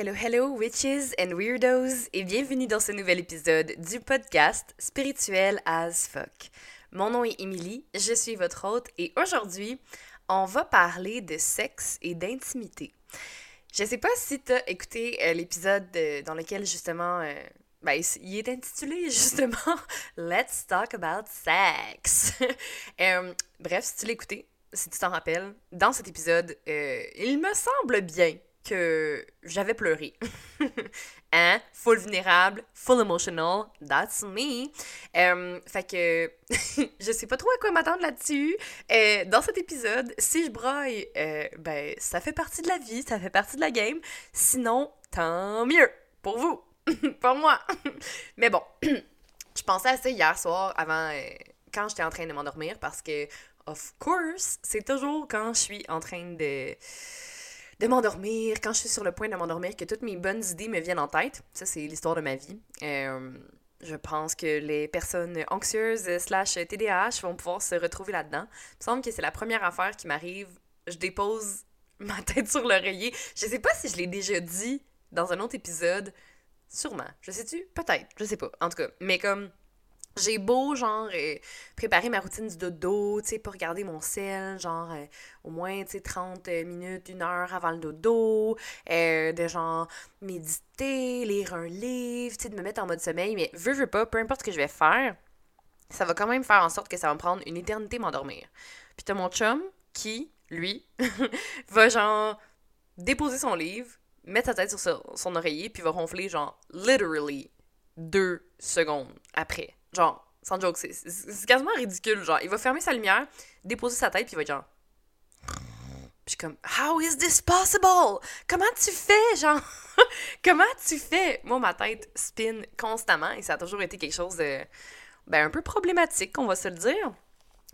Hello, hello, witches and weirdos, et bienvenue dans ce nouvel épisode du podcast Spirituel as fuck. Mon nom est Emily, je suis votre hôte, et aujourd'hui, on va parler de sexe et d'intimité. Je sais pas si t'as écouté euh, l'épisode euh, dans lequel justement, euh, ben, il est intitulé justement Let's Talk About Sex. Euh, bref, si tu écouté, si tu t'en rappelles, dans cet épisode, il me semble bien que j'avais pleuré. hein? Full vulnérable, full emotional, that's me. Euh, fait que je sais pas trop à quoi m'attendre là-dessus. Euh, dans cet épisode, si je braille, euh, ben ça fait partie de la vie, ça fait partie de la game. Sinon, tant mieux pour vous, pour moi. Mais bon, je pensais à ça hier soir avant euh, quand j'étais en train de m'endormir parce que of course, c'est toujours quand je suis en train de de m'endormir, quand je suis sur le point de m'endormir, que toutes mes bonnes idées me viennent en tête. Ça, c'est l'histoire de ma vie. Euh, je pense que les personnes anxieuses slash TDAH vont pouvoir se retrouver là-dedans. Il me semble que c'est la première affaire qui m'arrive. Je dépose ma tête sur l'oreiller. Je sais pas si je l'ai déjà dit dans un autre épisode. Sûrement. Je sais-tu? Peut-être. Je sais pas. En tout cas. Mais comme j'ai beau, genre, euh, préparer ma routine du dodo, tu sais, pas regarder mon sel, genre, euh, au moins, tu sais, 30 minutes, une heure avant le dodo, euh, de genre, méditer, lire un livre, tu sais, de me mettre en mode sommeil, mais veux, veux pas, peu importe ce que je vais faire, ça va quand même faire en sorte que ça va me prendre une éternité m'endormir. Puis t'as mon chum qui, lui, va genre déposer son livre, mettre sa tête sur son, son oreiller, puis va ronfler genre literally deux secondes après. Genre, sans joke, c'est- quasiment ridicule. Genre, il va fermer sa lumière, déposer sa tête, puis il va être genre. Puis je suis comme, How is this possible? Comment tu fais, genre? Comment tu fais? Moi, ma tête spin constamment et ça a toujours été quelque chose de. Ben, un peu problématique, on va se le dire.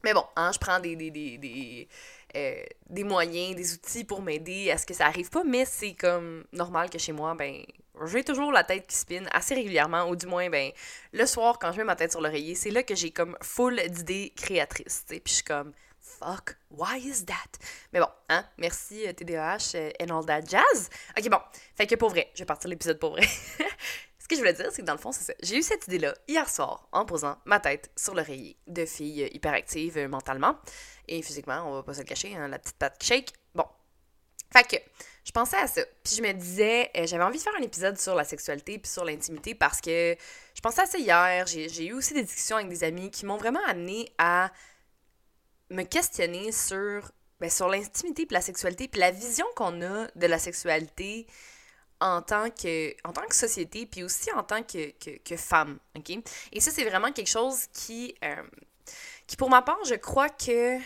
Mais bon, hein, je prends des, des, des, des, euh, des moyens, des outils pour m'aider à ce que ça arrive pas, mais c'est comme normal que chez moi, ben, j'ai toujours la tête qui spin assez régulièrement, ou du moins, ben, le soir, quand je mets ma tête sur l'oreiller, c'est là que j'ai comme full d'idées créatrices, tu sais, puis je suis comme, fuck, why is that? Mais bon, hein, merci euh, TDAH euh, and all that jazz. Ok, bon, fait que pour vrai, je vais partir l'épisode pour vrai. Ce que je voulais dire, c'est que dans le fond, c'est ça. J'ai eu cette idée-là hier soir en posant ma tête sur l'oreiller de fille euh, hyperactive euh, mentalement et physiquement, on va pas se le cacher, hein, la petite patte shake. Fait que je pensais à ça. Puis je me disais, euh, j'avais envie de faire un épisode sur la sexualité puis sur l'intimité parce que je pensais à ça hier. J'ai eu aussi des discussions avec des amis qui m'ont vraiment amené à me questionner sur, ben, sur l'intimité puis la sexualité puis la vision qu'on a de la sexualité en tant que, en tant que société, puis aussi en tant que, que, femme? Et ça, c'est vraiment quelque chose qui, euh, qui, pour ma part, je crois que...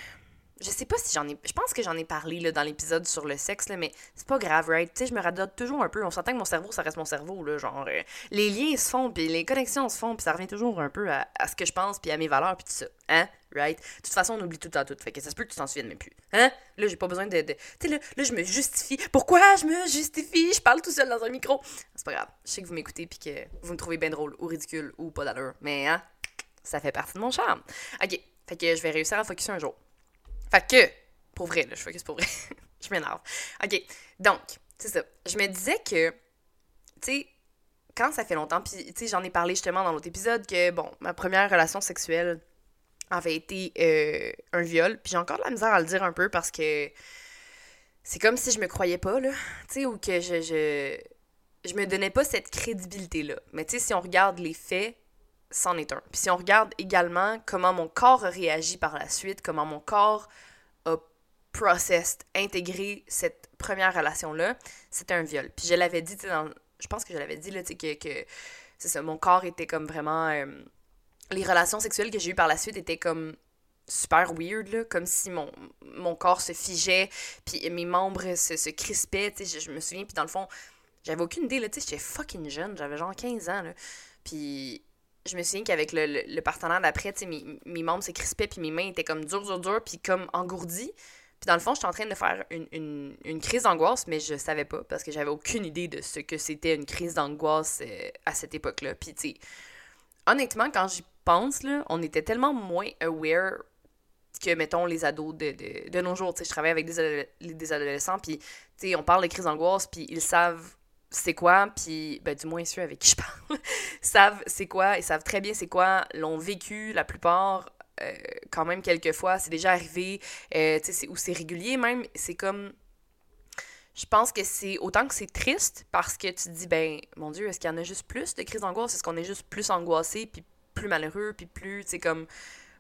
Je sais pas si j'en ai... Je pense que j'en ai parlé là, dans l'épisode sur le sexe, là, mais c'est pas grave, right? Tu sais, je me radote toujours un peu. On s'entend que mon cerveau, ça reste mon cerveau, là. Genre, euh, les liens se font, puis les connexions se font, puis ça revient toujours un peu à, à ce que je pense, puis à mes valeurs, puis tout ça. Hein? Right? De toute façon, on oublie tout temps tout. Fait que ça se peut que tu t'en souviennes même plus. Hein? Là, j'ai pas besoin de. de... Tu sais, là, là, je me justifie. Pourquoi je me justifie? Je parle tout seul dans un micro. C'est pas grave. Je sais que vous m'écoutez puis que vous me trouvez bien drôle ou ridicule ou pas d'allure. Mais, hein? Ça fait partie de mon charme. Ok. Fait que je vais réussir à focuser un jour. Fait que, pour vrai, là, je focus pour vrai. je m'énerve. Ok. Donc, c'est ça. Je me disais que, tu sais, quand ça fait longtemps, puis, tu sais, j'en ai parlé justement dans l'autre épisode que, bon, ma première relation sexuelle avait été euh, un viol. Puis j'ai encore de la misère à le dire un peu parce que c'est comme si je me croyais pas, là. Tu sais, ou que je, je, je me donnais pas cette crédibilité-là. Mais tu sais, si on regarde les faits, c'en est un. Puis si on regarde également comment mon corps a réagi par la suite, comment mon corps a processed, intégré cette première relation-là, c'était un viol. Puis je l'avais dit, dans... je pense que je l'avais dit, là, tu que, que c'est ça, mon corps était comme vraiment... euh, les relations sexuelles que j'ai eues par la suite étaient comme super weird, là, comme si mon, mon corps se figeait, puis mes membres se, se crispaient, tu sais, je, je me souviens, puis dans le fond, j'avais aucune idée, là, tu sais, j'étais fucking jeune, j'avais genre 15 ans, là, puis je me souviens qu'avec le, le, partenaire d'après, tu sais, mes, mes membres se crispaient, puis mes mains étaient comme dures, dures, dures, puis comme engourdies, puis dans le fond, j'étais en train de faire une, une, crise d'angoisse, mais je savais pas, parce que j'avais aucune idée de ce que c'était une crise d'angoisse euh, à cette époque-là, puis tu sais, honnêtement, quand j'y pense, là, on était tellement moins aware que, mettons, les ados de, de, de nos jours. Tu sais, je travaille avec des, des adolescents, puis, tu sais, on parle de crise d'angoisse, puis ils savent c'est quoi, puis ben, du moins ceux avec qui je parle savent c'est quoi et savent très bien c'est quoi, l'ont vécu la plupart euh, quand même quelques fois, c'est déjà arrivé, euh, ou c'est régulier même, c'est comme je pense que c'est autant que c'est triste parce que tu te dis ben mon dieu est-ce qu'il y en a juste plus de crises d'angoisse? Est-ce qu'on est juste plus angoissé puis plus malheureux puis plus tu sais comme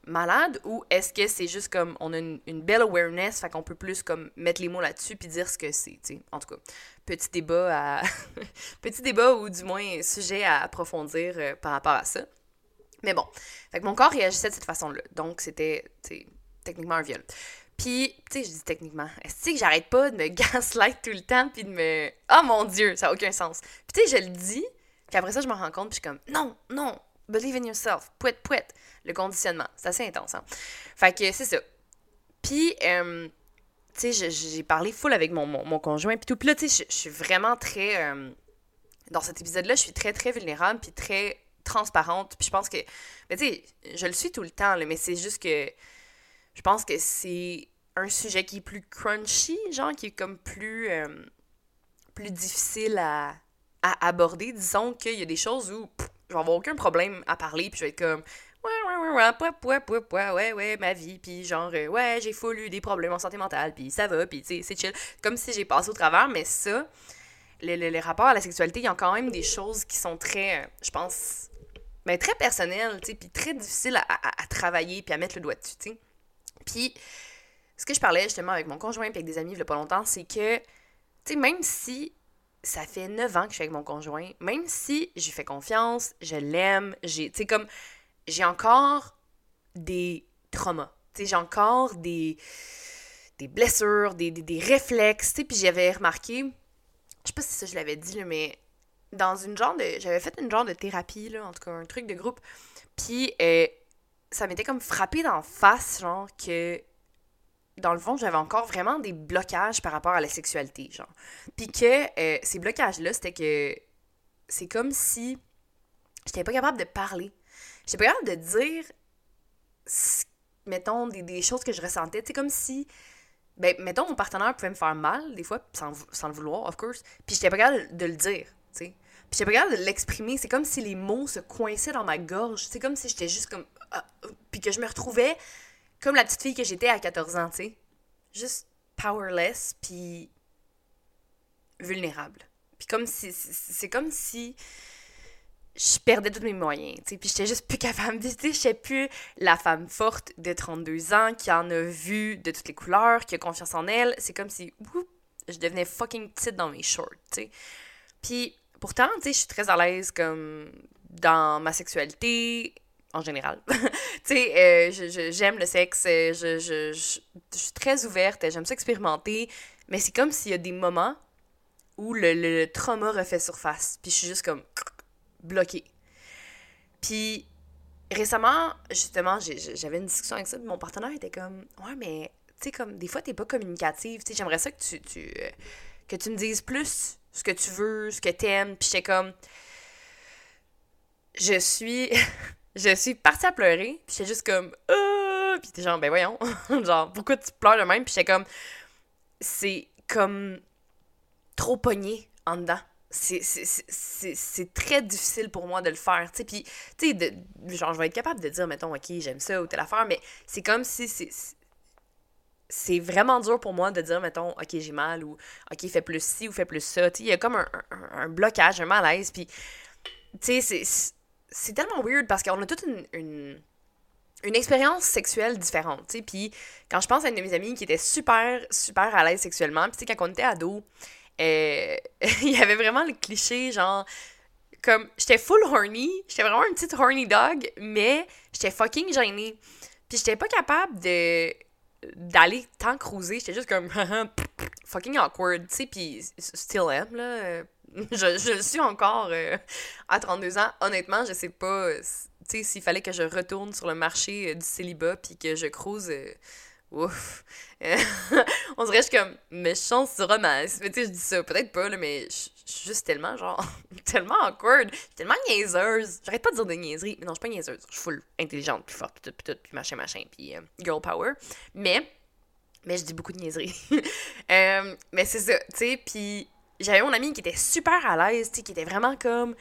malade ou est-ce que c'est juste comme on a une, belle awareness fait qu'on peut plus comme mettre les mots là-dessus puis dire ce que c'est tu en tout cas petit débat à petit débat ou du moins sujet à approfondir euh, par rapport à ça mais bon fait que mon corps réagissait de cette façon-là donc c'était techniquement un viol puis, tu sais, je dis techniquement, est-ce que j'arrête pas de me gaslight tout le temps, puis de me. Oh mon Dieu, ça n'a aucun sens. Puis, tu sais, je le dis, puis après ça, je me rends compte, puis je suis comme, non, non, believe in yourself, pouet, pouet. Le conditionnement, c'est assez intense, hein. Fait que c'est ça. Puis, euh, tu sais, j'ai parlé full avec mon, mon, conjoint, puis tout. Puis là, tu sais, je suis vraiment très. Euh, dans cet épisode-là, je suis très, très vulnérable, puis très transparente. Puis je pense que. Mais tu sais, je le suis tout le temps, là, mais c'est juste que je pense que c'est un sujet qui est plus crunchy, genre, qui est comme plus, euh, plus difficile à, aborder. Disons qu'il y a des choses où je vais avoir aucun problème à parler, puis je vais être comme ouais, ouais, ouais, ouais, ouais, ouais, ouais, ouais, ma vie, puis genre, euh, ouais, j'ai full des problèmes en santé mentale, puis ça va, puis tu sais, c'est chill. Comme si j'ai passé au travers, mais ça, les, rapports à la sexualité, il y a quand même des choses qui sont très, euh, je pense, mais ben, très personnelles, tu sais, puis très difficiles à, travailler, puis à mettre le doigt dessus, tu sais. Puis, ce que je parlais justement avec mon conjoint et avec des amis il y a pas longtemps, c'est que, tu sais, même si ça fait 9 ans que je suis avec mon conjoint, même si j'ai fait confiance, je l'aime, j'ai, comme, j'ai encore des traumas. J'ai encore des, des blessures, des, des, réflexes, tu sais, puis j'avais remarqué, je sais pas si ça je l'avais dit, mais dans une genre de, j'avais fait une genre de thérapie, là, en tout cas, un truc de groupe, puis euh, ça m'était comme frappé d'en face, genre, que dans le fond, j'avais encore vraiment des blocages par rapport à la sexualité, genre. Puis que euh, ces blocages-là, c'était que c'est comme si j'étais pas capable de parler. J'étais pas capable de dire, mettons, des, choses que je ressentais. C'est comme si, ben, mettons, mon partenaire pouvait me faire mal, des fois, sans, le vouloir, of course. Puis j'étais pas capable de le dire, tu sais. Puis j'étais pas capable de l'exprimer. C'est comme si les mots se coinçaient dans ma gorge. C'est comme si j'étais juste comme ah, puis que je me retrouvais comme la petite fille que j'étais à 14 ans, tu sais. Juste powerless, puis vulnérable. Puis comme si... C'est comme si je perdais tous mes moyens, tu sais, puis j'étais juste plus capable, tu sais, j'étais plus la femme forte de 32 ans qui en a vu de toutes les couleurs, qui a confiance en elle, c'est comme si, je devenais fucking petite dans mes shorts, tu sais. Puis pourtant, tu sais, je suis très à l'aise comme dans ma sexualité, en général. tu sais, euh, j'aime le sexe, euh, je, je, je, suis très ouverte, j'aime ça expérimenter, mais c'est comme s'il y a des moments où le, le, trauma refait surface, puis je suis juste comme bloquée. Puis récemment, justement, j'avais une discussion avec ça, mon partenaire était comme Ouais, mais tu sais, comme des fois, t'es pas communicative, tu sais, j'aimerais ça que tu, tu, euh, que tu me dises plus ce que tu veux, ce que t'aimes, puis j'étais comme je suis je suis partie à pleurer, puis j'étais juste comme euh, puis t'es genre ben voyons, genre pourquoi tu pleures de même, puis j'étais comme c'est comme trop pogné en dedans. C'est très difficile pour moi de le faire, tu sais, puis tu sais genre je vais être capable de dire mettons OK, j'aime ça ou telle affaire, mais c'est comme si c'est vraiment dur pour moi de dire, mettons, OK, j'ai mal ou OK, fais plus ci ou fais plus ça. Il y a comme un, un, blocage, un malaise. Puis, tu sais, c'est c'est tellement weird parce qu'on a toute une, une, expérience sexuelle différente, tu sais. Puis quand je pense à une de mes amies qui était super, super à l'aise sexuellement, puis tu sais, quand on était ado, euh, il y avait vraiment le cliché, genre, comme, j'étais full horny, j'étais vraiment une petite horny dog, mais j'étais fucking gênée. Puis j'étais pas capable de d'aller tant cruiser, j'étais juste comme fucking awkward, tu sais, puis still am, là, je, je suis encore euh, à 32 ans. Honnêtement, je sais pas sais, s'il fallait que je retourne sur le marché euh, du célibat puis que je crouse. Euh, ouf. on dirait que je suis comme méchante romance. Mais tu sais, je dis ça, peut-être pas, mais je suis juste tellement, genre, tellement awkward. tellement niaiseuse. J'arrête pas de dire des niaiseries. Mais non, je suis pas niaiseuse. Je suis full intelligente, plus forte, puis tout, puis tout, puis machin, machin, puis girl power. Mais, mais je dis beaucoup de niaiseries. mais c'est ça, tu sais, puis j'avais mon amie qui était super à l'aise, qui était vraiment comme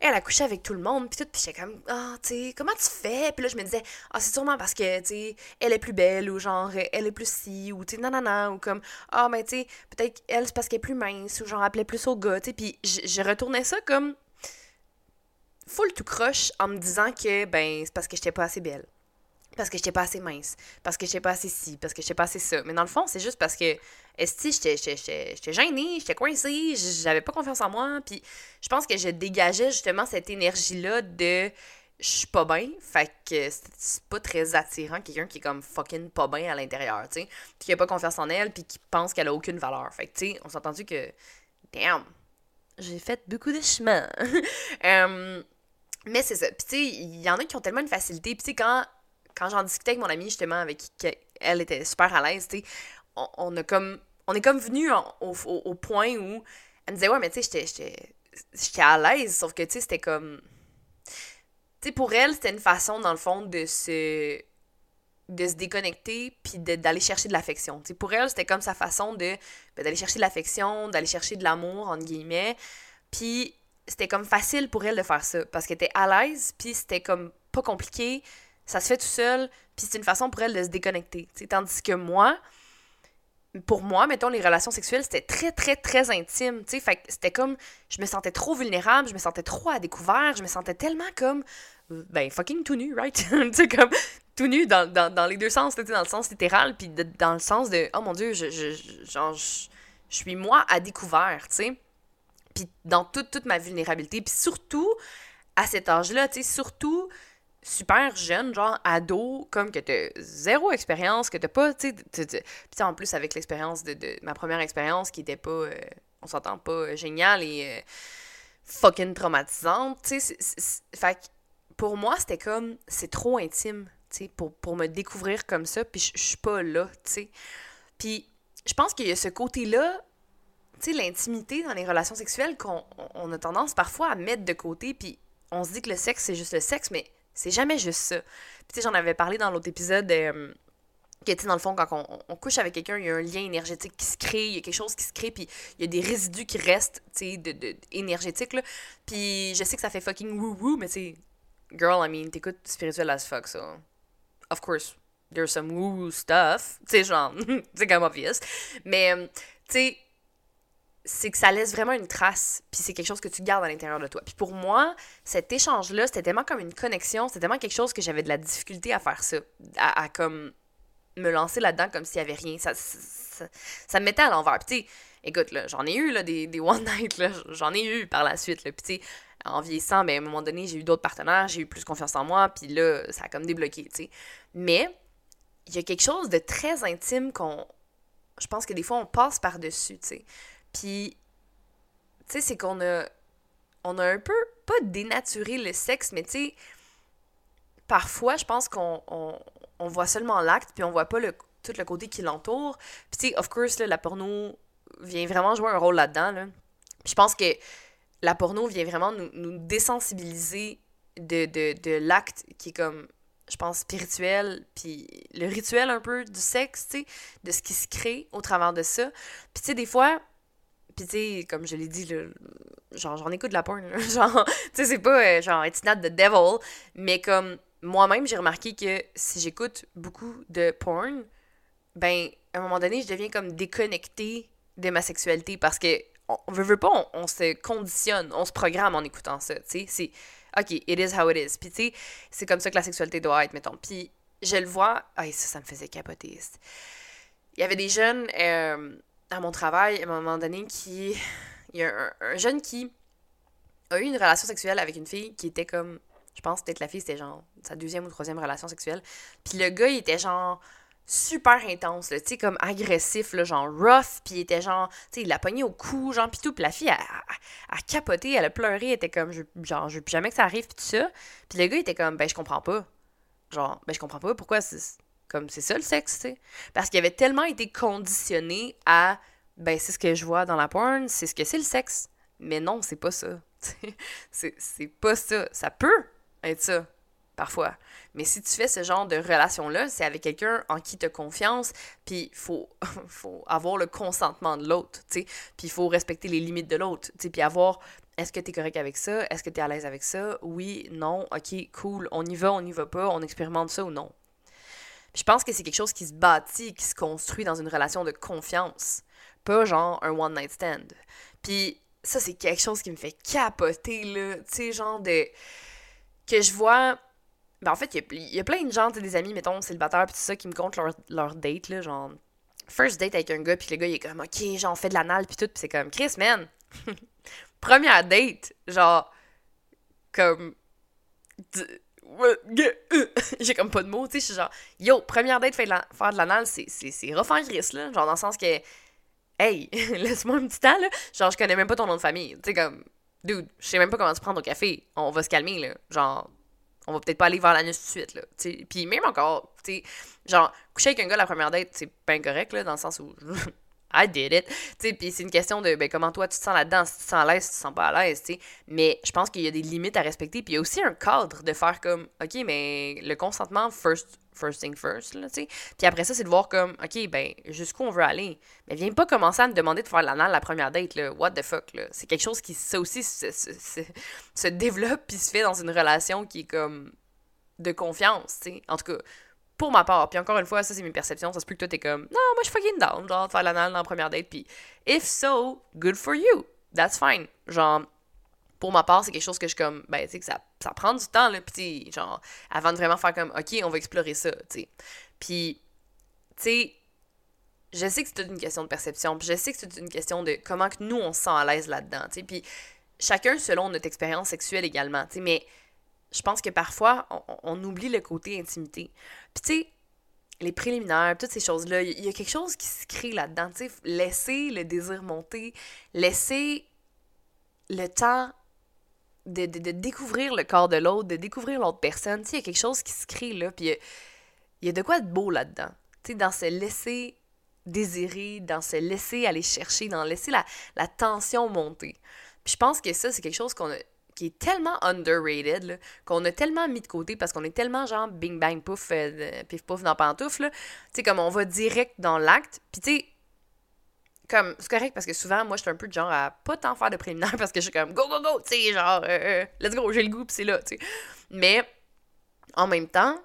elle a couché avec tout le monde, puis tout, puis j'étais comme, ah, tu sais, comment tu fais? Puis là, je me disais, ah, c'est sûrement parce que, tu sais, elle est plus belle, ou genre, elle est plus si, ou tu sais, nanana, ou comme, ah, mais tu sais, peut-être elle, c'est parce qu'elle est plus mince, ou genre, appelait plus au gars, tu sais, puis je retournais ça comme full tout croche en me disant que, ben, c'est parce que j'étais pas assez belle parce que j'étais pas assez mince, parce que j'étais pas assez ci, parce que j'étais pas assez ça. Mais dans le fond, c'est juste parce que, j'étais gênée, j'étais coincée, j'avais pas confiance en moi, puis je pense que je dégageais justement cette énergie-là de je suis pas bien, fait que c'est pas très attirant quelqu'un qui est comme fucking pas bien à l'intérieur, tu sais, qui a pas confiance en elle, puis qui pense qu'elle a aucune valeur. Fait que, tu sais, on s'est entendu que, damn, j'ai fait beaucoup de chemin. Mais c'est ça. Puis, tu sais, il y en a qui ont tellement une facilité. Puis, tu sais, quand quand j'en discutais avec mon amie, justement, avec qui elle était super à l'aise, tu sais, on, a comme. On est comme venu au, point où elle me disait, ouais, mais tu sais, j'étais à l'aise, sauf que, tu sais, c'était comme. Tu sais, pour elle, c'était une façon, dans le fond, de se de se déconnecter puis d'aller chercher de l'affection. Pour elle, c'était comme sa façon de ben, d'aller chercher de l'affection, d'aller chercher de l'amour entre guillemets. Puis c'était comme facile pour elle de faire ça parce qu'elle était à l'aise, puis c'était comme pas compliqué ça se fait tout seul, puis c'est une façon pour elle de se déconnecter. Tandis que moi, pour moi, mettons, les relations sexuelles, c'était très, très, très intime, tu sais, c'était comme, je me sentais trop vulnérable, je me sentais trop à découvert, je me sentais tellement comme, ben, fucking tout nu, right? tu sais, comme, tout nu dans, dans, dans, les deux sens, tu sais, dans le sens littéral, puis dans le sens de, oh mon Dieu, je, je, genre, je, je suis moi à découvert, tu sais, puis dans toute, toute ma vulnérabilité, puis surtout, à cet âge-là, tu sais, surtout super jeune, genre ado, comme que t'as zéro expérience, que t'as pas, tu sais, en plus avec l'expérience de, ma première expérience qui était pas, euh, on s'entend pas, euh, géniale et euh, fucking traumatisante, tu sais, fait pour moi, c'était comme, c'est trop intime, tu sais, pour, pour me découvrir comme ça, puis je suis pas là, tu sais. Puis je pense qu'il y a ce côté-là, tu sais, l'intimité dans les relations sexuelles qu'on on a tendance parfois à mettre de côté, puis on se dit que le sexe, c'est juste le sexe, mais c'est jamais juste ça. Puis, tu sais, j'en avais parlé dans l'autre épisode. Euh, que, tu dans le fond, quand on, couche avec quelqu'un, il y a un lien énergétique qui se crée, il y a quelque chose qui se crée, puis il y a des résidus qui restent, tu sais, de, de, énergétiques, là. Puis je sais que ça fait fucking woo-woo, mais tu girl, I mean, t'écoutes spirituel as fuck, so. Of course, there's some woo-woo stuff, tu sais, genre, c'est comme obvious. Mais, euh, tu sais, c'est que ça laisse vraiment une trace, puis c'est quelque chose que tu gardes à l'intérieur de toi. Puis pour moi, cet échange-là, c'était tellement comme une connexion, c'était tellement quelque chose que j'avais de la difficulté à faire ça, à, comme me lancer là-dedans comme s'il y avait rien. Ça, ça, me mettait à l'envers. Puis écoute, là, j'en ai eu là, des, des one night, là, j'en ai eu par la suite. Là. Puis en vieillissant, ben, à un moment donné, j'ai eu d'autres partenaires, j'ai eu plus confiance en moi, puis là, ça a comme débloqué, tu sais. Mais il y a quelque chose de très intime qu'on... Je pense que des fois, on passe par-dessus, tu sais. Puis, tu sais, c'est qu'on a, on a un peu, pas dénaturé le sexe, mais tu sais, parfois, je pense qu'on on, voit seulement l'acte, puis on voit pas le, tout le côté qui l'entoure. Puis, tu sais, of course, la porno vient vraiment jouer un rôle là-dedans. Là. Je pense que la porno vient vraiment nous, nous désensibiliser de, de, de l'acte qui est comme, je pense, spirituel, puis le rituel un peu du sexe, tu sais, de ce qui se crée au travers de ça. Puis, tu sais, des fois, puis, tu sais, comme je l'ai dit, là, genre, j'en écoute de la porn. genre, tu sais, c'est pas euh, genre, it's not devil. Mais comme moi-même, j'ai remarqué que si j'écoute beaucoup de porn, ben, à un moment donné, je deviens comme déconnectée de ma sexualité parce que on veut, veut pas, on, se conditionne, on se programme en écoutant ça, tu sais. C'est, OK, it is how it is. Puis, tu sais, c'est comme ça que la sexualité doit être, mettons. Puis, je le vois, ah, ça, ça me faisait capoter. Il y avait des jeunes, euh, à mon travail, à un moment donné, qui. Il y a un, jeune qui a eu une relation sexuelle avec une fille qui était comme. Je pense peut-être la fille, c'était genre sa deuxième ou troisième relation sexuelle. Puis le gars, il était genre super intense, tu sais, comme agressif, là, genre rough, puis il était genre, tu sais, il l'a pogné au cou, genre, pis tout, puis la fille, a, a, capoté, elle a pleuré, elle était comme, genre, je veux plus jamais que ça arrive, pis tout ça. Puis le gars, il était comme, ben, je comprends pas. Genre, ben, je comprends pas, pourquoi c'est comme c'est ça le sexe, tu sais. Parce qu'il avait tellement été conditionné à ben c'est ce que je vois dans la porn, c'est ce que c'est le sexe. Mais non, c'est pas ça. c'est pas ça. Ça peut être ça. parfois. Mais si tu fais ce genre de relation-là, c'est avec quelqu'un en qui tu as confiance, puis il faut, faut avoir le consentement de l'autre, tu sais. Puis il faut respecter les limites de l'autre, tu sais. Puis avoir, est-ce que tu es correct avec ça? Est-ce que tu es à l'aise avec ça? Oui, non, ok, cool, on y va, on y va pas, on expérimente ça ou non. Puis je pense que c'est quelque chose qui se bâtit, qui se construit dans une relation de confiance, pas genre un one-night stand. Puis ça, c'est quelque chose qui me fait capoter, là, tu sais, genre de... que je vois ben, en fait, il y, a plein de gens, des amis, mettons, célibataires, pis tout ça, qui me comptent leur, date, là, genre, first date avec un gars, puis le gars, il est comme, ok, genre, on fait de l'anal, puis tout, pis c'est comme, Chris, man, première date, genre, comme, j'ai comme pas de mots, tu sais, je suis genre, yo, première date, faire de l'anal, c'est rough en Chris, là, genre, dans le sens que, hey, laisse-moi un petit temps, là, genre, je connais même pas ton nom de famille, tu sais, comme, dude, je sais même pas comment se prendre au café, on va se calmer, là, genre, on va peut-être pas aller vers la nuit tout de suite, là. Puis même encore, tu sais, genre, coucher avec un gars la première date, c'est pas incorrect, là, dans le sens où I did it. Tu puis c'est une question de ben, comment toi tu te sens là-dedans, si tu te sens à l'aise, si tu te sens pas à l'aise, tu sais. Mais je pense qu'il y a des limites à respecter. Puis il y a aussi un cadre de faire comme, OK, mais le consentement, first, first thing first, là, tu sais. Puis après ça, c'est de voir comme, OK, ben, jusqu'où on veut aller? Mais viens pas commencer à me demander de faire l'anal la première date, là. What the fuck, là? C'est quelque chose qui, ça aussi, se, se développe puis se fait dans une relation qui est comme de confiance, tu sais. En tout cas, pour ma part. Puis encore une fois, ça, c'est mes perceptions. Ça se peut que toi, t'es comme, non, moi, je suis fucking down, genre, de faire l'anal dans la première date. Puis, if so, good for you. That's fine. Genre, pour ma part, c'est quelque chose que je comme, ben, tu sais, que ça, ça prend du temps, là. Puis, genre, avant de vraiment faire comme, OK, on va explorer ça, tu sais. Puis, tu sais, je sais que c'est une question de perception. Puis, je sais que c'est une question de comment que nous, on se sent à l'aise là-dedans, tu sais. Puis, chacun selon notre expérience sexuelle également, tu sais. Mais je pense que parfois, on, oublie le côté intimité. Puis tu sais, les préliminaires, toutes ces choses-là, il y, a quelque chose qui se crée là-dedans. Tu sais, laisser le désir monter, laisser le temps de, découvrir le corps de l'autre, de découvrir l'autre personne. Tu sais, il y a quelque chose qui se crée là, puis il y, a de quoi de beau là-dedans. Tu sais, dans se laisser désirer, dans se laisser aller chercher, dans laisser la, la tension monter. Puis je pense que ça, c'est quelque chose qu'on a qui est tellement underrated, qu'on a tellement mis de côté parce qu'on est tellement genre bing bang pouf, euh, pif pouf dans pantoufle, tu sais, comme on va direct dans l'acte, puis tu sais, comme, c'est correct parce que souvent, moi, je suis un peu de genre à pas tant faire de préliminaire parce que je suis comme go, go, go, tu sais, genre, euh, euh, let's go, j'ai le goût, pis c'est là, tu sais. Mais, en même temps,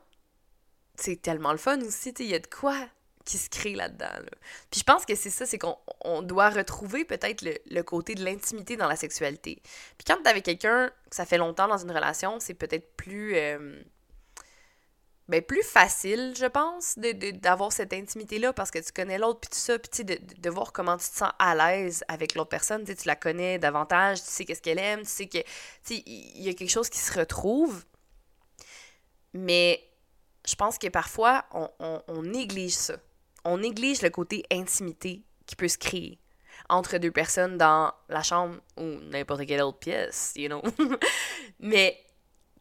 c'est tellement le fun aussi, tu sais, il y a de quoi qui se crée là-dedans. Puis je pense que c'est ça, c'est qu'on doit retrouver peut-être le, côté de l'intimité dans la sexualité. Puis quand t'es avec quelqu'un que ça fait longtemps dans une relation, c'est peut-être plus... Euh, ben, plus facile, je pense, d'avoir de, cette intimité-là parce que tu connais l'autre, puis tout ça, puis de, de, voir comment tu te sens à l'aise avec l'autre personne, tu la connais davantage, tu sais qu'est-ce qu'elle aime, tu sais que, il y a quelque chose qui se retrouve. Mais je pense que parfois, on néglige ça on néglige le côté intimité qui peut se créer entre deux personnes dans la chambre ou n'importe quelle autre pièce, you know? Mais,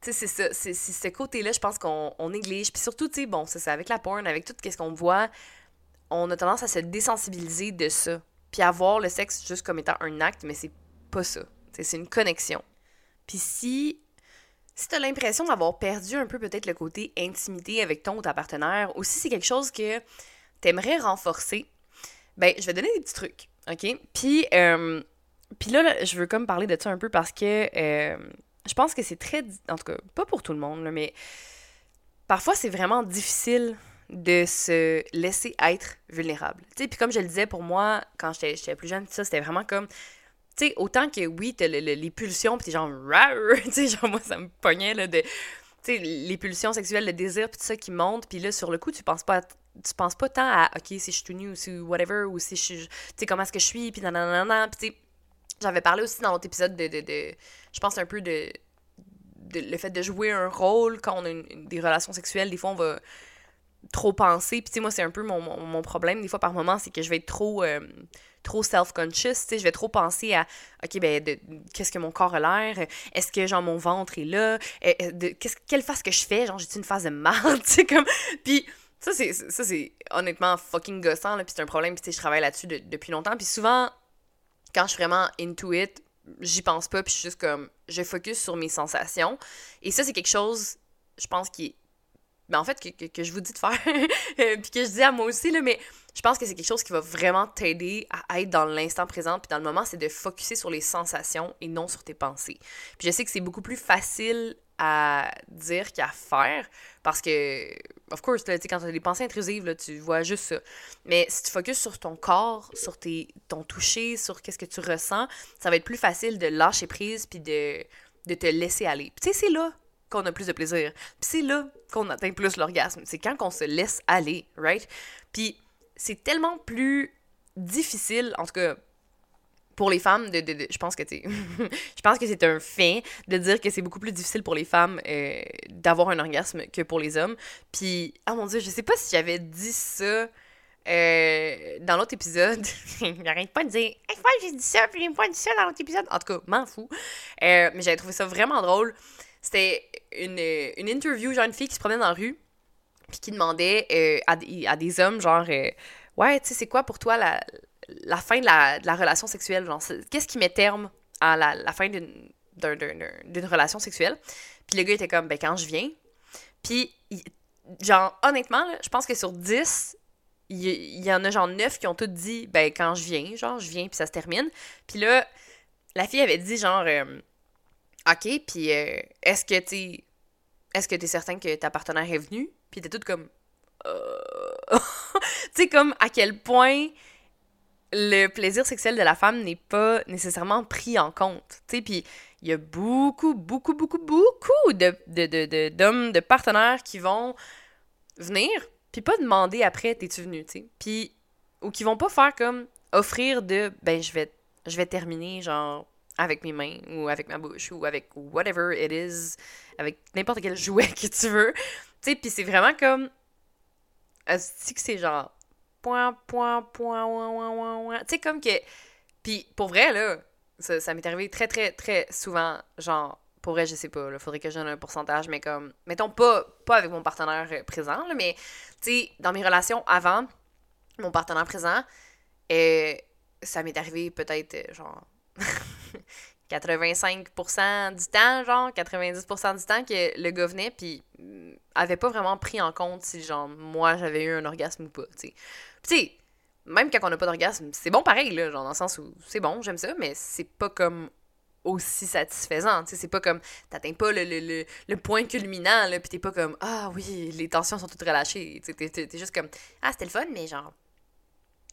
tu sais, c'est ça. C'est ce côté-là, je pense qu'on néglige. Puis surtout, tu sais, bon, c'est avec la porn, avec tout ce qu'on voit, on a tendance à se désensibiliser de ça. Puis à voir le sexe juste comme étant un acte, mais c'est pas ça. C'est une connexion. Puis si si tu as l'impression d'avoir perdu un peu peut-être le côté intimité avec ton ou ta partenaire, ou si c'est quelque chose que t'aimerais renforcer, ben, je vais donner des petits trucs, OK? Puis, euh, puis là, je veux comme parler de ça un peu parce que euh, je pense que c'est très... En tout cas, pas pour tout le monde, mais parfois, c'est vraiment difficile de se laisser être vulnérable. Tu sais, puis comme je le disais, pour moi, quand j'étais plus jeune, ça, c'était vraiment comme... Tu sais, autant que oui, t'as les pulsions, puis t'es genre... Tu sais, genre, moi, ça me pognait, là, de... Tu sais, les pulsions sexuelles, le désir, puis tout ça qui monte, puis là, sur le coup, tu penses pas tu penses pas tant à OK, si je suis tout nu ou si whatever ou si je suis tu sais comment est-ce que je suis puis nanana puis tu sais j'avais parlé aussi dans l'autre épisode de, de, de je pense un peu de, le fait de jouer un rôle quand on a des relations sexuelles des fois on va trop penser puis tu sais moi c'est un peu mon, mon, problème des fois par moment c'est que je vais être trop euh, trop self-conscious, tu sais, je vais trop penser à, OK, ben, qu'est-ce que mon corps a l'air? Est-ce que, genre, mon ventre est là? Euh, euh, de, quelle face que je fais? Genre, j'ai-tu une phase de mal? tu sais, comme... Puis, ça, c'est, ça, c'est honnêtement fucking gossant, là, puis c'est un problème, puis je travaille là-dessus depuis longtemps. Puis souvent, quand je suis vraiment into it, j'y pense pas, puis je suis juste comme, je focus sur mes sensations. Et ça, c'est quelque chose je pense est ben en fait, que, que, je vous dis de faire, puis que je dis à moi aussi, là, mais je pense que c'est quelque chose qui va vraiment t'aider à être dans l'instant présent, puis dans le moment, c'est de focuser sur les sensations et non sur tes pensées. Puis je sais que c'est beaucoup plus facile à dire qu'à faire, parce que, of course, là, quand tu as des pensées intrusives, là, tu vois juste ça. Mais si tu focuses sur ton corps, sur tes, ton toucher, sur qu'est-ce que tu ressens, ça va être plus facile de lâcher prise, puis de, de te laisser aller. Tu sais, c'est là qu'on a plus de plaisir. Puis c'est là qu'on atteint plus l'orgasme. C'est quand on se laisse aller, right? Puis c'est tellement plus difficile, en tout cas pour les femmes, je pense que c'est un fait de dire que c'est beaucoup plus difficile pour les femmes euh, d'avoir un orgasme que pour les hommes. Puis, ah mon dieu, je sais pas si j'avais dit ça euh, dans l'autre épisode. J'arrête pas de dire, hey, j'ai dit ça, puis j'ai pas dit ça dans l'autre épisode. En tout cas, m'en fous. Euh, mais j'avais trouvé ça vraiment drôle. C'était une, une interview, genre une fille qui se promenait dans la rue, puis qui demandait à, des, à, des hommes, genre, ouais, tu sais, c'est quoi pour toi la, la fin de la, relation sexuelle? Qu'est-ce qui met terme à la, fin d'une relation sexuelle? Puis le gars était comme, ben, quand je viens. Puis, genre, honnêtement, je pense que sur 10, il y, en a genre 9 qui ont tous dit, ben, quand je viens, genre, je viens, puis ça se termine. Puis là, la fille avait dit, genre, euh, OK, puis euh, est-ce que tu est-ce que tu es certain que ta partenaire est venue? Puis t'es toute comme euh... tu sais comme à quel point le plaisir sexuel de la femme n'est pas nécessairement pris en compte. Tu puis il y a beaucoup beaucoup beaucoup beaucoup de de d'hommes de, de, partenaires qui vont venir puis pas demander après t'es-tu venu, tu sais. Puis ou qui vont pas faire comme offrir de ben je vais je vais terminer genre avec mes mains ou avec ma bouche ou avec whatever it is, avec n'importe quel jouet que tu veux. Tu sais, puis c'est vraiment comme. Est-ce que c'est genre. Point, point, point, Tu sais, comme que. Puis pour vrai, là, ça, m'est arrivé très, très, très souvent. Genre, pour vrai, je sais pas, il faudrait que je donne un pourcentage, mais comme. Mettons, pas, pas avec mon partenaire euh, présent, là, mais, tu sais, dans mes relations avant, mon partenaire présent, euh, ça m'est arrivé peut-être, euh, genre. 85% du temps, genre 90% du temps que le gars venait puis mm, avait pas vraiment pris en compte si genre moi j'avais eu un orgasme ou pas, tu sais. Tu sais, même quand on n'a pas d'orgasme, c'est bon pareil là, genre dans le sens où c'est bon, j'aime ça, mais c'est pas comme aussi satisfaisant, c'est pas comme t'atteins pas le, le, le, point culminant là, puis t'es pas comme ah oui, les tensions sont toutes relâchées, tu sais, t'es juste comme ah c'était le fun mais genre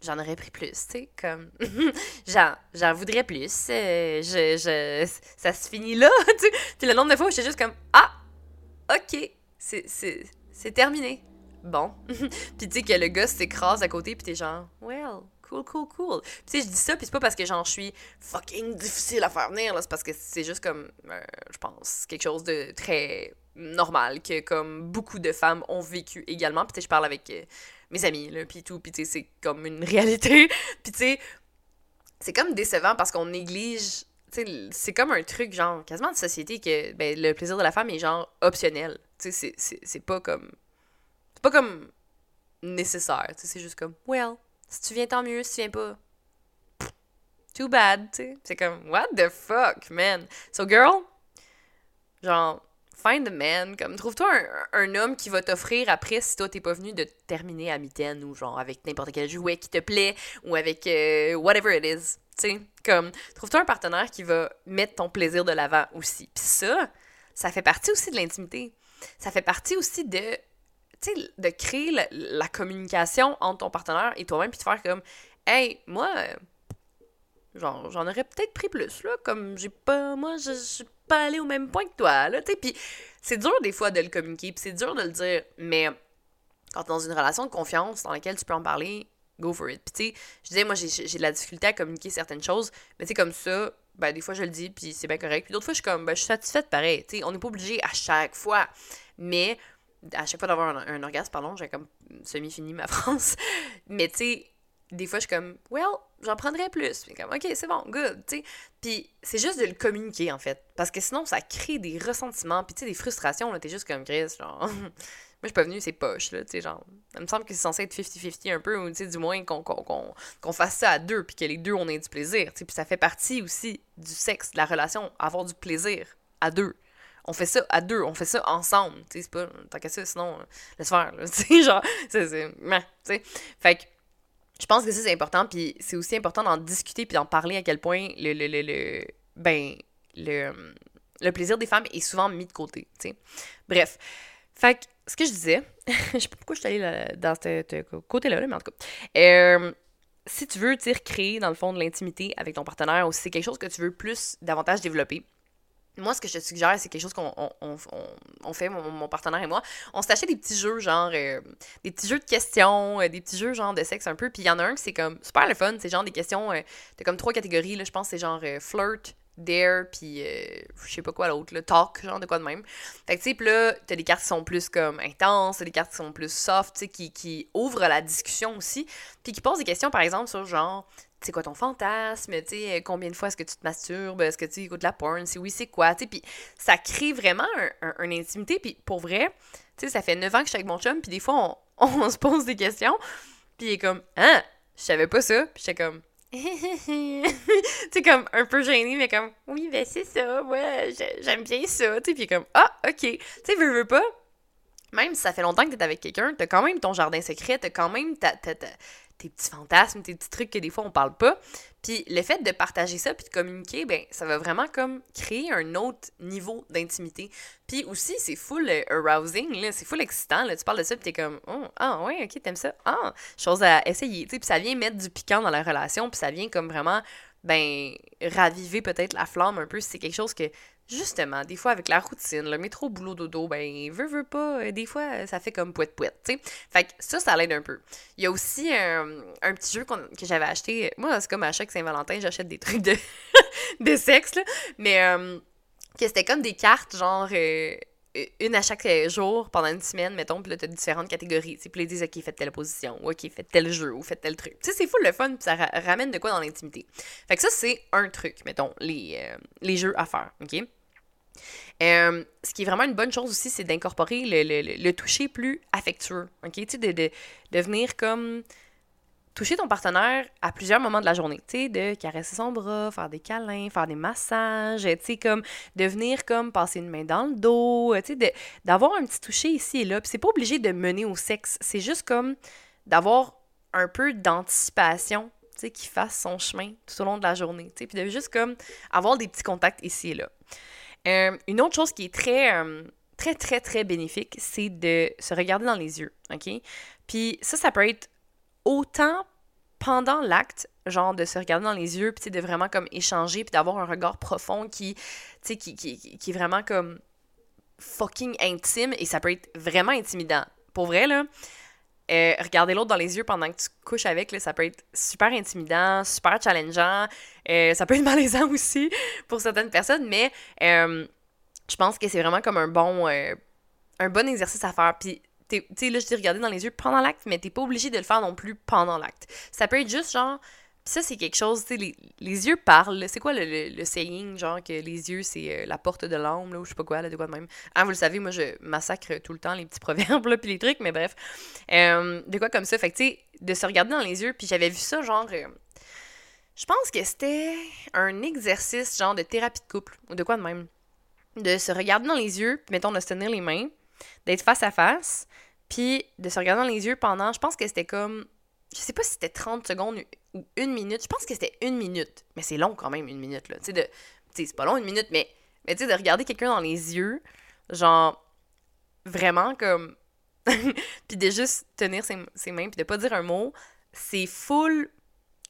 j'en aurais pris plus, tu sais, comme, j'en, j'en voudrais plus, euh, je, je, ça se finit là, tu sais, le nombre de fois où j'étais juste comme, ah, ok, c'est terminé, bon, puis tu sais que le gars s'écrase à côté, puis t'es genre, well, cool, cool, cool, tu sais, je dis ça, puis c'est pas parce que genre, je suis fucking difficile à faire venir, là, c'est parce que c'est juste comme, euh, je pense, quelque chose de très normal, que comme beaucoup de femmes ont vécu également, puis tu sais, je parle avec... Euh, mes amis, là, puis tout, puis tu sais, c'est comme une réalité. puis tu sais, c'est comme décevant parce qu'on néglige, c'est comme un truc, genre, quasiment de société que, ben, le plaisir de la femme est genre optionnel. C'est pas comme. Pas comme nécessaire, tu sais, c'est juste comme, well, si tu viens, tant mieux, si tu viens pas. Too bad, tu sais. C'est comme, what the fuck, man. So, girl, genre, find a man, comme trouve-toi un, homme qui va t'offrir après si toi t'es pas venu de terminer à mitaine ou genre avec n'importe quel jouet qui te plaît ou avec euh, whatever it is. Tu sais, comme trouve-toi un partenaire qui va mettre ton plaisir de l'avant aussi. Puis ça, ça fait partie aussi de l'intimité. Ça fait partie aussi de tu de créer la, communication entre ton partenaire et toi-même, puis de faire comme, hey, moi, genre, j'en aurais peut-être pris plus, là, comme j'ai pas, moi, je, je pas aller au même point que toi, là, tu. Puis c'est dur des fois de le communiquer, puis c'est dur de le dire, mais quand t'es dans une relation de confiance dans laquelle tu peux en parler, go for it. Puis tu je disais, moi, j'ai de la difficulté à communiquer certaines choses, mais sais, comme ça, ben des fois, je le dis, puis c'est bien correct. Puis d'autres fois, je suis comme, ben je suis satisfaite pareil. Tu sais, on n'est pas obligé à chaque fois, mais à chaque fois d'avoir un, un, orgasme, pardon, j'ai comme semi-fini ma France. mais tu sais, des fois, je suis comme, well, j'en prendrais plus. Puis comme, ok, c'est bon, good, tu sais. Puis c'est juste de le communiquer, en fait. Parce que sinon, ça crée des ressentiments, puis tu sais, des frustrations, t'es juste comme, Chris, genre, moi, je suis pas venue, c'est poche, là, tu sais, genre. Il me semble que c'est censé être 50-50 un peu, ou tu sais, du moins qu'on qu'on fasse ça à deux, puis que les deux, on ait du plaisir, tu sais. Puis ça fait partie aussi du sexe, de la relation, avoir du plaisir à deux on fait ça à deux, on fait ça ensemble, tu sais, c'est pas, tant qu'à ça, sinon, euh, laisse faire, tu sais, genre, c'est, tu. Fait que, je pense que ça, c'est important, puis c'est aussi important d'en discuter, puis d'en parler à quel point le, le, le, le ben, le, le plaisir des femmes est souvent mis de côté, tu sais. Bref. Fait que, ce que je disais, je sais pas pourquoi je suis allée dans ce côté-là, mais en tout cas. Euh, si tu veux, tu créer, dans le fond, de l'intimité avec ton partenaire, ou si c'est quelque chose que tu veux plus, davantage développer, moi, ce que je te suggère, c'est quelque chose qu'on on, fait, mon, partenaire et moi. On s'est des petits jeux, genre, euh, des petits jeux de questions, euh, des petits jeux, genre, de sexe un peu. Puis il y en a un qui c'est comme super le fun. C'est genre des questions, euh, t'as comme trois catégories, là. Je pense que c'est genre flirt, dare, puis je sais pas quoi l'autre, le talk, genre de quoi de même. Fait que, tu sais, là, t'as des cartes qui sont plus comme intenses, t'as des cartes qui sont plus soft, tu sais, qui, qui ouvrent la discussion aussi. Puis qui posent des questions, par exemple, sur genre, c'est quoi ton fantasme, tu sais, euh, combien de fois est-ce que tu te masturbes, est-ce que tu écoutes la porn, si oui, c'est quoi, tu sais, puis ça crée vraiment un, une intimité, puis pour vrai, tu sais, ça fait 9 ans que je suis avec mon chum, puis des fois, on, on, se pose des questions, puis il est comme, ah, je savais pas ça, puis j'étais comme, tu comme un peu gêné, mais comme, oui, ben c'est ça, ouais, j'aime bien ça, tu puis comme, ah, ok, tu sais, veux, veux pas, même si ça fait longtemps que t'es avec quelqu'un, t'as quand même ton jardin secret, t'as quand même ta, ta, ta, tes petits fantasmes, tes petits trucs que des fois on parle pas. Puis le fait de partager ça puis de communiquer, ben ça va vraiment comme créer un autre niveau d'intimité. Puis aussi, c'est full euh, arousing, là, c'est full excitant, là. Tu parles de ça puis t'es comme, oh, ah ouais, ok, t'aimes ça? Ah, chose à essayer, tu sais. Puis ça vient mettre du piquant dans la relation puis ça vient comme vraiment, ben, raviver peut-être la flamme un peu si c'est quelque chose que justement, des fois avec la routine, le métro, boulot, dodo, ben, veut, veut pas, euh, des fois, ça fait comme pouet pouet, tu sais. Fait que ça, ça l'aide un peu. Il y a aussi un, petit jeu que j'avais acheté. Moi, c'est comme à chaque Saint-Valentin, j'achète des trucs de, de sexe, là. Mais euh, que c'était comme des cartes, genre. Euh, une à chaque jour pendant une semaine, mettons, puis là, t'as différentes catégories. Puis là, ils disent, OK, faites telle position, ou OK, faites tel jeu, ou faites tel truc. Tu sais, c'est fou le fun, puis ça ramène de quoi dans l'intimité. Fait que ça, c'est un truc, mettons, les, les jeux à faire, OK? Euh, ce qui est vraiment une bonne chose aussi, c'est d'incorporer le, toucher plus affectueux. OK? Tu sais, de, de, venir comme toucher ton partenaire à plusieurs moments de la journée. Tu sais, de caresser son bras, faire des câlins, faire des massages, tu sais, comme de venir comme passer une main dans le dos, tu sais, d'avoir un petit toucher ici et là. Puis c'est pas obligé de mener au sexe. C'est juste comme d'avoir un peu d'anticipation qui fasse son chemin tout au long de la journée, puis de juste comme avoir des petits contacts ici et là. Euh, une autre chose qui est très, euh, très, très, très bénéfique, c'est de se regarder dans les yeux, OK? Puis ça, ça peut être autant pendant l'acte, genre de se regarder dans les yeux, puis de vraiment comme échanger, puis d'avoir un regard profond qui, qui, qui, qui est vraiment comme fucking intime, et ça peut être vraiment intimidant. Pour vrai, là, euh, regarder l'autre dans les yeux pendant que tu couches avec, là, ça peut être super intimidant, super challengeant. Euh, ça peut être malaisant aussi pour certaines personnes, mais euh, je pense que c'est vraiment comme un bon, un bon exercice à faire. Puis, tu sais, là, je dis regarder dans les yeux pendant l'acte, mais t'es pas obligé de le faire non plus pendant l'acte. Ça peut être juste genre ça, c'est quelque chose, tu sais, les, les, yeux parlent. C'est quoi le, le, saying, genre, que les yeux, c'est euh, la porte de l'âme, là, ou je sais pas quoi, là, de quoi de même. Ah, vous le savez, moi, je massacre tout le temps les petits proverbes, là, puis les trucs, mais bref. Euh, de quoi comme ça. Fait que, tu sais, de se regarder dans les yeux, puis j'avais vu ça, genre... Euh, je pense que c'était un exercice, genre, de thérapie de couple, ou de quoi de même. De se regarder dans les yeux, puis mettons, de se tenir les mains, d'être face à face, puis de se regarder dans les yeux pendant... Je pense que c'était comme je sais pas si c'était 30 secondes ou une minute. Je pense que c'était une minute. Mais c'est long quand même, une minute, là. Tu sais, c'est pas long, une minute, mais, mais tu sais, de regarder quelqu'un dans les yeux, genre, vraiment comme... puis de juste tenir ses, mains, puis de pas dire un mot, c'est full...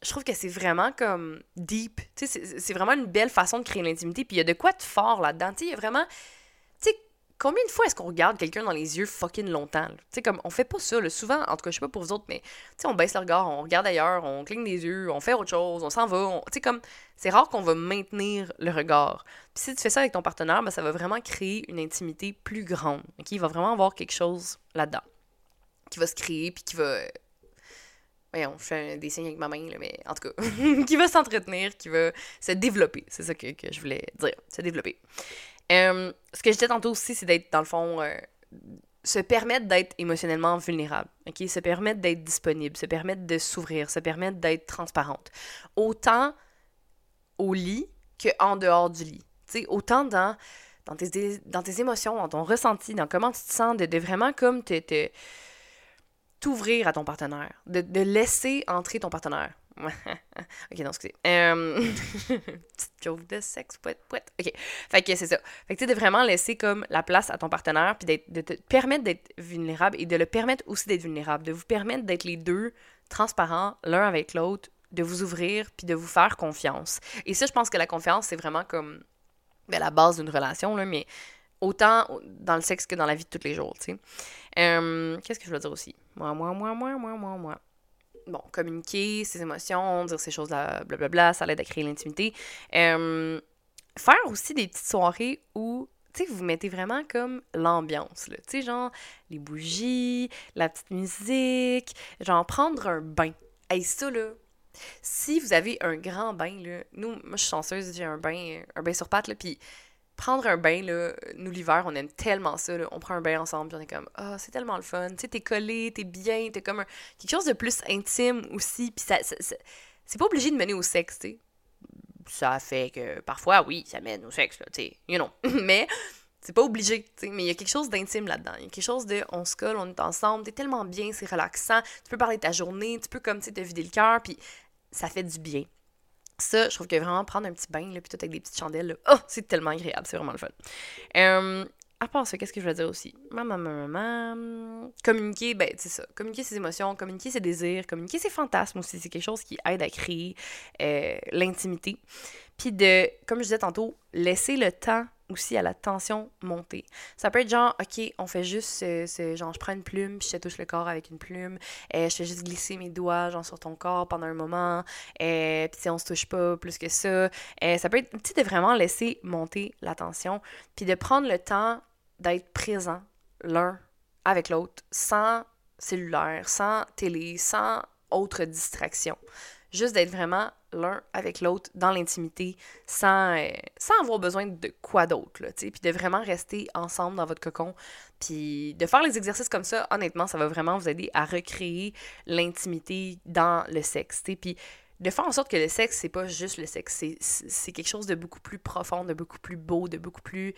Je trouve que c'est vraiment comme deep. Tu sais, c'est vraiment une belle façon de créer l'intimité. Puis il y a de quoi de fort là-dedans. Il y a vraiment... Combien de fois est-ce qu'on regarde quelqu'un dans les yeux fucking longtemps? Tu sais, comme, on fait pas ça. Souvent, en tout cas, je sais pas pour vous autres, mais, tu sais, on baisse le regard, on regarde ailleurs, on cligne des yeux, on fait autre chose, on s'en va. Tu sais, comme, c'est rare qu'on va maintenir le regard. Puis si tu fais ça avec ton partenaire, ben, ça va vraiment créer une intimité plus grande. OK? Il va vraiment avoir quelque chose là-dedans qui va se créer, puis qui va. Voyons, je fais des signes avec ma main, mais en tout cas, qui va s'entretenir, qui va se développer. C'est ça que je voulais dire, se développer. Euh, ce que je disais tantôt aussi, c'est d'être, dans le fond, euh, se permettre d'être émotionnellement vulnérable, ok? Se permettre d'être disponible, se permettre de s'ouvrir, se permettre d'être transparente. Autant au lit qu'en dehors du lit. sais autant dans, dans tes, dans tes émotions, dans ton ressenti, dans comment tu te sens, de, vraiment comme te, t'ouvrir à ton partenaire, de laisser entrer ton partenaire. ok, non, excusez. Petite joke de sexe, poète, poète. Ok. Fait que c'est ça. Fait que tu de vraiment laisser comme la place à ton partenaire, puis de te permettre d'être vulnérable et de le permettre aussi d'être vulnérable, de vous permettre d'être les deux transparents l'un avec l'autre, de vous ouvrir, puis de vous faire confiance. Et ça, je pense que la confiance, c'est vraiment comme ben, la base d'une relation, là, mais autant dans le sexe que dans la vie de tous les jours, tu sais. Qu'est-ce que je veux dire aussi? Moi, moi, moi, moi, moi, moi, moi bon, communiquer ses émotions, dire ces choses-là, blablabla, ça l'aide à créer l'intimité. Faire aussi des petites soirées où, tu sais, vous mettez vraiment comme l'ambiance, là. Tu sais, genre, les bougies, la petite musique, genre, prendre un bain. Et ça, là, si vous avez un grand bain, là, nous, moi, je suis chanceuse, j'ai un bain, un bain sur pattes, là, puis prendre un bain, là, nous l'hiver, on aime tellement ça, on prend un bain ensemble, puis on est comme, ah, c'est tellement le fun, tu sais, t'es collé, t'es bien, t'es comme quelque chose de plus intime aussi, puis ça, c'est pas obligé de mener au sexe, tu sais. Ça fait que parfois, oui, ça mène au sexe, tu sais, you know. mais c'est pas obligé, tu sais, mais il y a quelque chose d'intime là-dedans. Il y a quelque chose de, on se colle, on est ensemble, t'es tellement bien, c'est relaxant, tu peux parler de ta journée, tu peux comme, tu sais, te vider le cœur, puis ça fait du bien. Ça, je trouve que vraiment prendre un petit bain, là, puis tout avec des petites chandelles, là, oh, c'est tellement agréable, c'est vraiment le fun. Euh, à part ça, qu'est-ce que je veux dire aussi? Maman, maman, communiquer, ben, c'est ça. Communiquer ses émotions, communiquer ses désirs, communiquer ses fantasmes aussi. C'est quelque chose qui aide à créer euh, l'intimité. Puis de, comme je disais tantôt, laisser le temps aussi à la tension monter. Ça peut être genre, OK, on fait juste ce, genre, je prends une plume, puis je te touche le corps avec une plume, et euh, je fais juste glisser mes doigts, genre, sur ton corps pendant un moment, et euh, puis on se touche pas plus que ça. Et euh, ça peut être, tu de vraiment laisser monter la tension, puis de prendre le temps d'être présent l'un avec l'autre, sans cellulaire, sans télé, sans autre distraction. Juste d'être vraiment l'un avec l'autre dans l'intimité sans, euh, avoir besoin de quoi d'autre, là, puis de vraiment rester ensemble dans votre cocon. Puis de faire les exercices comme ça, honnêtement, ça va vraiment vous aider à recréer l'intimité dans le sexe, puis de faire en sorte que le sexe, c'est pas juste le sexe, c'est quelque chose de beaucoup plus profond, de beaucoup plus beau, de beaucoup plus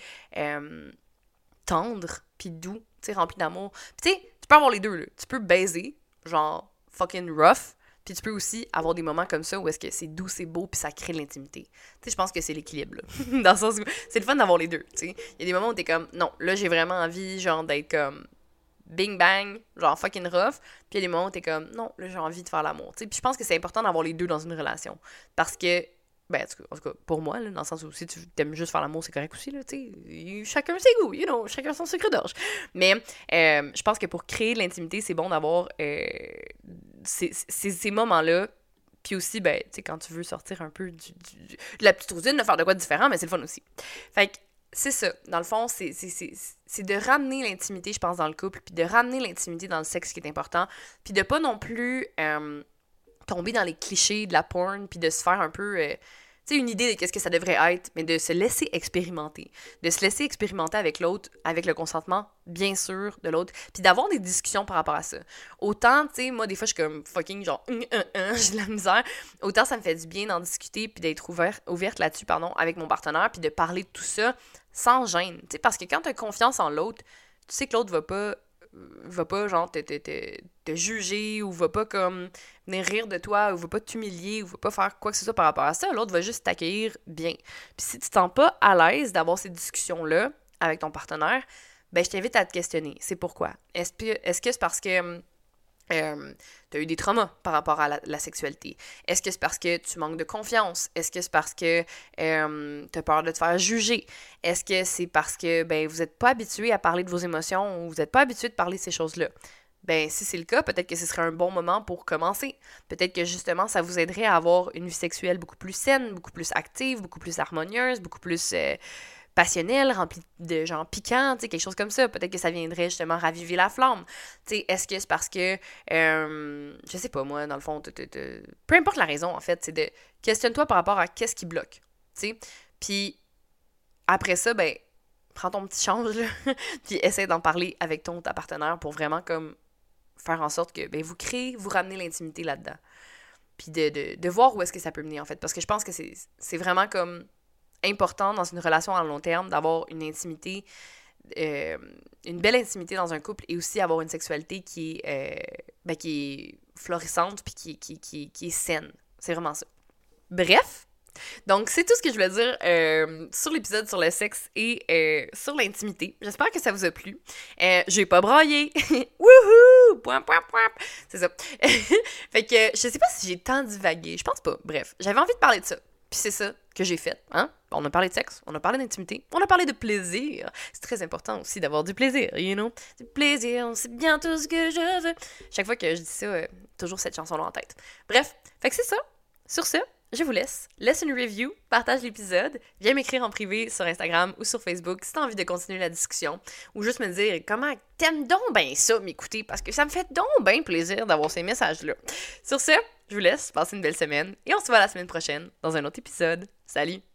tendre, puis doux, rempli d'amour. Puis tu tu peux avoir les deux, là. Tu peux baiser, genre fucking rough, puis tu peux aussi avoir des moments comme ça où est-ce que c'est doux, c'est beau, puis ça crée l'intimité. Tu sais, je pense que c'est l'équilibre, là. Dans le sens où c'est le fun d'avoir les deux, tu sais. Il y a des moments où t'es comme, non, là, j'ai vraiment envie, genre, d'être comme bing bang, genre fucking rough. Puis il y a des moments où t'es comme, non, là, j'ai envie de faire l'amour, tu sais. Puis je pense que c'est important d'avoir les deux dans une relation. Parce que ben, en tout cas, pour moi, là, dans le sens où si tu aimes juste faire l'amour, c'est correct aussi, là, tu. Chacun ses goûts, you know, chacun son secret d'orge. Mais euh, je pense que pour créer de l'intimité, c'est bon d'avoir euh, ces, moments-là. Puis aussi, ben, quand tu veux sortir un peu du, de la petite routine, de faire de quoi de différent, mais c'est le fun aussi. Fait que c'est ça. Dans le fond, c'est de ramener l'intimité, je pense, dans le couple, puis de ramener l'intimité dans le sexe qui est important, puis de pas non plus euh, tomber dans les clichés de la porn, puis de se faire un peu tu une idée de qu'est-ce que ça devrait être, mais de se laisser expérimenter. De se laisser expérimenter avec l'autre, avec le consentement, bien sûr, de l'autre, puis d'avoir des discussions par rapport à ça. Autant, tu sais, moi, des fois, je suis comme fucking genre, j'ai de la misère. Autant, ça me fait du bien d'en discuter, puis d'être ouvert, ouverte là-dessus, pardon, avec mon partenaire, puis de parler de tout ça sans gêne. Tu sais, parce que quand tu as confiance en l'autre, tu sais que l'autre va pas va pas genre te, juger ou va pas comme venir rire de toi ou va pas t'humilier ou va pas faire quoi que ce soit par rapport à ça, l'autre va juste t'accueillir bien. Puis si tu te sens pas à l'aise d'avoir ces discussions-là avec ton partenaire, ben je t'invite à te questionner. C'est pourquoi? Est-ce que c'est parce que euh, tu as eu des traumas par rapport à la, sexualité? Est-ce que c'est parce que tu manques de confiance? Est-ce que c'est parce que euh, tu as peur de te faire juger? Est-ce que c'est parce que ben, vous n'êtes pas habitué à parler de vos émotions ou vous n'êtes pas habitué de parler de ces choses-là? Ben, si c'est le cas, peut-être que ce serait un bon moment pour commencer. Peut-être que justement, ça vous aiderait à avoir une vie sexuelle beaucoup plus saine, beaucoup plus active, beaucoup plus harmonieuse, beaucoup plus. Euh, passionnel, rempli de genre piquant, tu sais, quelque chose comme ça. Peut-être que ça viendrait justement raviver la flamme. Est-ce que c'est parce que, euh, je sais pas moi, dans le fond, peu importe la raison en fait, c'est de questionne-toi par rapport à qu'est-ce qui bloque, tu sais. Puis après ça, ben, prends ton petit change, là, puis essaie d'en parler avec ton ta partenaire pour vraiment comme faire en sorte que ben, vous créez, vous ramenez l'intimité là-dedans. Puis de, de, de voir où est-ce que ça peut mener en fait. Parce que je pense que c'est vraiment comme important dans une relation à long terme d'avoir une intimité, euh, une belle intimité dans un couple et aussi avoir une sexualité qui est, euh, ben, florissante puis qui, est saine. C'est vraiment ça. Bref, donc, c'est tout ce que je voulais dire euh, sur l'épisode sur le sexe et sur l'intimité. J'espère que ça vous a plu. Euh, j'ai pas braillé. Wouhou! Point, point, point. C'est ça. fait que je sais pas si j'ai tant divagué. Je pense pas. Bref, j'avais envie de parler de ça. Puis c'est ça que j'ai fait. Hein? On a parlé de sexe, on a parlé d'intimité, on a parlé de plaisir. C'est très important aussi d'avoir du plaisir, you know? Du plaisir, c'est bien tout ce que je veux. Chaque fois que je dis ça, toujours cette chanson-là en tête. Bref, fait que c'est ça. Sur ce, je vous laisse. Laisse une review, partage l'épisode, viens m'écrire en privé sur Instagram ou sur Facebook si t'as envie de continuer la discussion ou juste me dire comment t'aimes donc ben ça m'écouter parce que ça me fait donc bien plaisir d'avoir ces messages-là. Sur ce, je vous laisse, passez une belle semaine et on se voit la semaine prochaine dans un autre épisode. Salut!